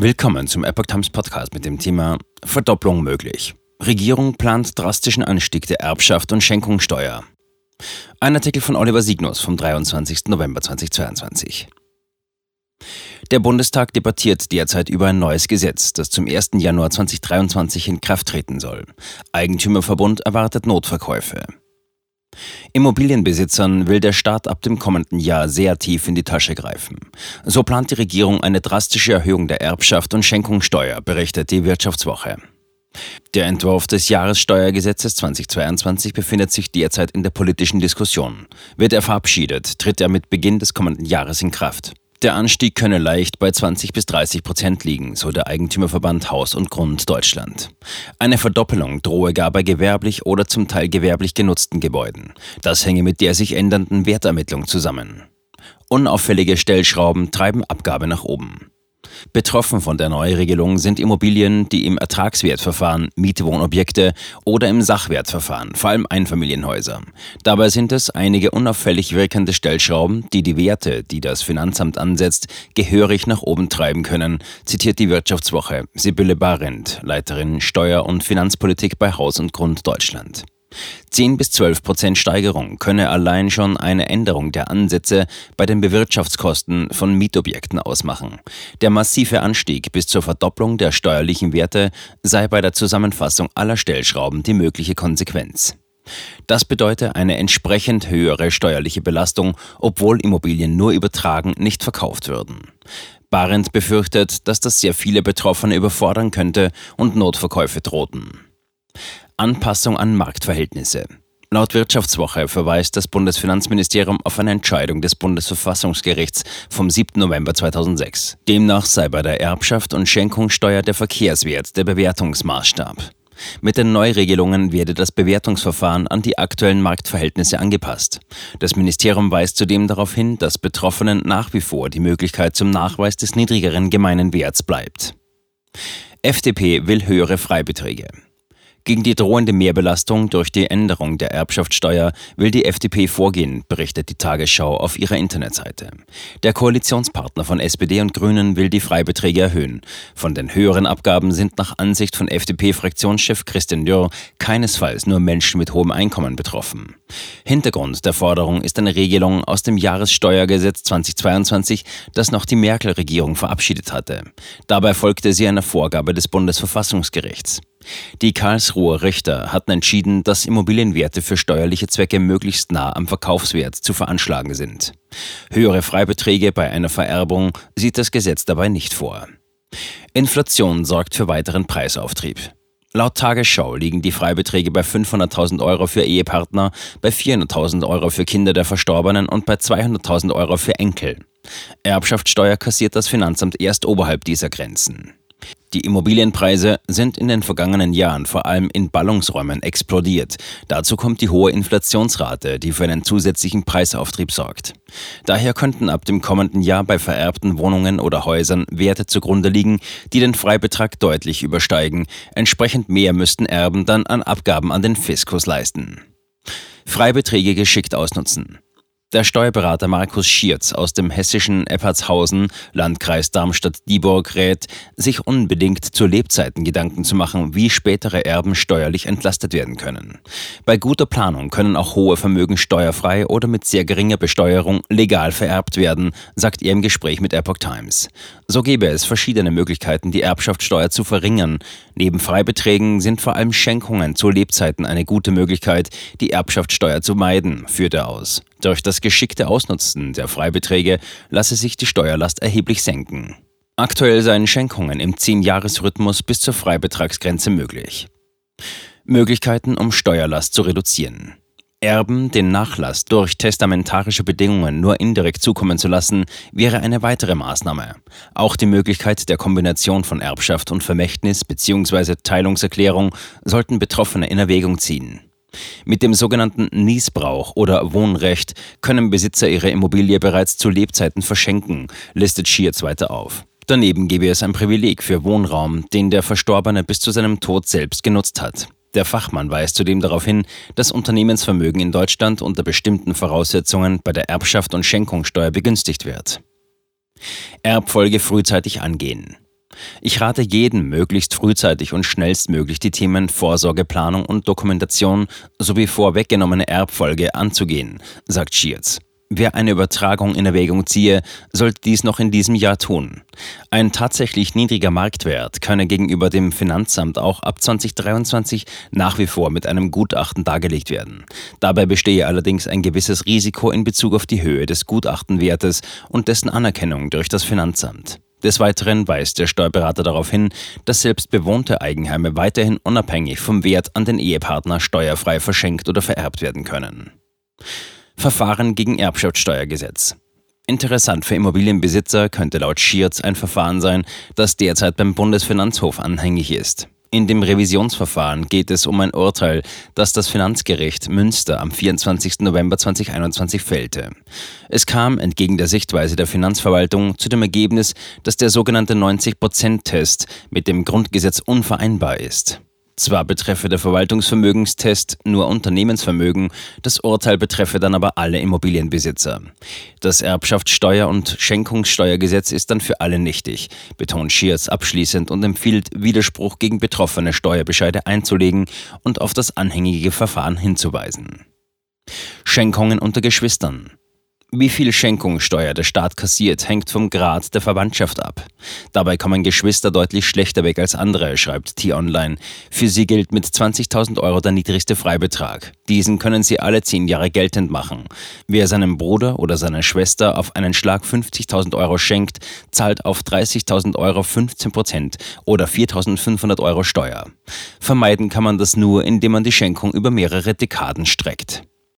Willkommen zum Epoch Times Podcast mit dem Thema Verdopplung möglich. Regierung plant drastischen Anstieg der Erbschaft und Schenkungssteuer. Ein Artikel von Oliver Signus vom 23. November 2022. Der Bundestag debattiert derzeit über ein neues Gesetz, das zum 1. Januar 2023 in Kraft treten soll. Eigentümerverbund erwartet Notverkäufe. Immobilienbesitzern will der Staat ab dem kommenden Jahr sehr tief in die Tasche greifen. So plant die Regierung eine drastische Erhöhung der Erbschaft und Schenkungssteuer, berichtet die Wirtschaftswoche. Der Entwurf des Jahressteuergesetzes 2022 befindet sich derzeit in der politischen Diskussion. Wird er verabschiedet, tritt er mit Beginn des kommenden Jahres in Kraft. Der Anstieg könne leicht bei 20 bis 30 Prozent liegen, so der Eigentümerverband Haus und Grund Deutschland. Eine Verdoppelung drohe gar bei gewerblich oder zum Teil gewerblich genutzten Gebäuden. Das hänge mit der sich ändernden Wertermittlung zusammen. Unauffällige Stellschrauben treiben Abgabe nach oben. Betroffen von der Neuregelung sind Immobilien, die im Ertragswertverfahren, Mietwohnobjekte oder im Sachwertverfahren, vor allem Einfamilienhäuser. Dabei sind es einige unauffällig wirkende Stellschrauben, die die Werte, die das Finanzamt ansetzt, gehörig nach oben treiben können, zitiert die Wirtschaftswoche Sibylle Barendt, Leiterin Steuer- und Finanzpolitik bei Haus und Grund Deutschland. 10 bis 12 Prozent Steigerung könne allein schon eine Änderung der Ansätze bei den Bewirtschaftskosten von Mietobjekten ausmachen. Der massive Anstieg bis zur Verdopplung der steuerlichen Werte sei bei der Zusammenfassung aller Stellschrauben die mögliche Konsequenz. Das bedeutet eine entsprechend höhere steuerliche Belastung, obwohl Immobilien nur übertragen, nicht verkauft würden. Barend befürchtet, dass das sehr viele Betroffene überfordern könnte und Notverkäufe drohten. Anpassung an Marktverhältnisse. Laut Wirtschaftswoche verweist das Bundesfinanzministerium auf eine Entscheidung des Bundesverfassungsgerichts vom 7. November 2006. Demnach sei bei der Erbschaft und Schenkungssteuer der Verkehrswert der Bewertungsmaßstab. Mit den Neuregelungen werde das Bewertungsverfahren an die aktuellen Marktverhältnisse angepasst. Das Ministerium weist zudem darauf hin, dass Betroffenen nach wie vor die Möglichkeit zum Nachweis des niedrigeren gemeinen Werts bleibt. FDP will höhere Freibeträge. Gegen die drohende Mehrbelastung durch die Änderung der Erbschaftssteuer will die FDP vorgehen, berichtet die Tagesschau auf ihrer Internetseite. Der Koalitionspartner von SPD und Grünen will die Freibeträge erhöhen. Von den höheren Abgaben sind nach Ansicht von FDP-Fraktionschef Christian Dürr keinesfalls nur Menschen mit hohem Einkommen betroffen. Hintergrund der Forderung ist eine Regelung aus dem Jahressteuergesetz 2022, das noch die Merkel-Regierung verabschiedet hatte. Dabei folgte sie einer Vorgabe des Bundesverfassungsgerichts. Die Karlsruher Richter hatten entschieden, dass Immobilienwerte für steuerliche Zwecke möglichst nah am Verkaufswert zu veranschlagen sind. Höhere Freibeträge bei einer Vererbung sieht das Gesetz dabei nicht vor. Inflation sorgt für weiteren Preisauftrieb. Laut Tagesschau liegen die Freibeträge bei 500.000 Euro für Ehepartner, bei 400.000 Euro für Kinder der Verstorbenen und bei 200.000 Euro für Enkel. Erbschaftssteuer kassiert das Finanzamt erst oberhalb dieser Grenzen. Die Immobilienpreise sind in den vergangenen Jahren vor allem in Ballungsräumen explodiert. Dazu kommt die hohe Inflationsrate, die für einen zusätzlichen Preisauftrieb sorgt. Daher könnten ab dem kommenden Jahr bei vererbten Wohnungen oder Häusern Werte zugrunde liegen, die den Freibetrag deutlich übersteigen. Entsprechend mehr müssten Erben dann an Abgaben an den Fiskus leisten. Freibeträge geschickt ausnutzen. Der Steuerberater Markus Schierz aus dem hessischen Eppertshausen, Landkreis Darmstadt-Dieburg, rät, sich unbedingt zu Lebzeiten Gedanken zu machen, wie spätere Erben steuerlich entlastet werden können. Bei guter Planung können auch hohe Vermögen steuerfrei oder mit sehr geringer Besteuerung legal vererbt werden, sagt er im Gespräch mit Epoch Times. So gäbe es verschiedene Möglichkeiten, die Erbschaftssteuer zu verringern. Neben Freibeträgen sind vor allem Schenkungen zu Lebzeiten eine gute Möglichkeit, die Erbschaftssteuer zu meiden, führt er aus. Durch das geschickte Ausnutzen der Freibeträge lasse sich die Steuerlast erheblich senken. Aktuell seien Schenkungen im 10-Jahres-Rhythmus bis zur Freibetragsgrenze möglich. Möglichkeiten, um Steuerlast zu reduzieren. Erben den Nachlass durch testamentarische Bedingungen nur indirekt zukommen zu lassen, wäre eine weitere Maßnahme. Auch die Möglichkeit der Kombination von Erbschaft und Vermächtnis bzw. Teilungserklärung sollten Betroffene in Erwägung ziehen. Mit dem sogenannten Niesbrauch oder Wohnrecht können Besitzer ihre Immobilie bereits zu Lebzeiten verschenken, listet Schierz weiter auf. Daneben gebe es ein Privileg für Wohnraum, den der Verstorbene bis zu seinem Tod selbst genutzt hat. Der Fachmann weist zudem darauf hin, dass Unternehmensvermögen in Deutschland unter bestimmten Voraussetzungen bei der Erbschaft und Schenkungssteuer begünstigt wird. Erbfolge frühzeitig angehen. Ich rate jedem, möglichst frühzeitig und schnellstmöglich die Themen Vorsorgeplanung und Dokumentation sowie vorweggenommene Erbfolge anzugehen, sagt Schierz. Wer eine Übertragung in Erwägung ziehe, sollte dies noch in diesem Jahr tun. Ein tatsächlich niedriger Marktwert könne gegenüber dem Finanzamt auch ab 2023 nach wie vor mit einem Gutachten dargelegt werden. Dabei bestehe allerdings ein gewisses Risiko in Bezug auf die Höhe des Gutachtenwertes und dessen Anerkennung durch das Finanzamt. Des Weiteren weist der Steuerberater darauf hin, dass selbst bewohnte Eigenheime weiterhin unabhängig vom Wert an den Ehepartner steuerfrei verschenkt oder vererbt werden können. Verfahren gegen Erbschaftssteuergesetz. Interessant für Immobilienbesitzer könnte laut Schierz ein Verfahren sein, das derzeit beim Bundesfinanzhof anhängig ist. In dem Revisionsverfahren geht es um ein Urteil, das das Finanzgericht Münster am 24. November 2021 fällte. Es kam entgegen der Sichtweise der Finanzverwaltung zu dem Ergebnis, dass der sogenannte 90-Prozent-Test mit dem Grundgesetz unvereinbar ist. Zwar betreffe der Verwaltungsvermögenstest nur Unternehmensvermögen, das Urteil betreffe dann aber alle Immobilienbesitzer. Das Erbschaftssteuer- und Schenkungssteuergesetz ist dann für alle nichtig, betont Schiers abschließend und empfiehlt, Widerspruch gegen betroffene Steuerbescheide einzulegen und auf das anhängige Verfahren hinzuweisen. Schenkungen unter Geschwistern. Wie viel Schenkungssteuer der Staat kassiert, hängt vom Grad der Verwandtschaft ab. Dabei kommen Geschwister deutlich schlechter weg als andere, schreibt T-Online. Für sie gilt mit 20.000 Euro der niedrigste Freibetrag. Diesen können sie alle zehn Jahre geltend machen. Wer seinem Bruder oder seiner Schwester auf einen Schlag 50.000 Euro schenkt, zahlt auf 30.000 Euro 15 Prozent oder 4.500 Euro Steuer. Vermeiden kann man das nur, indem man die Schenkung über mehrere Dekaden streckt.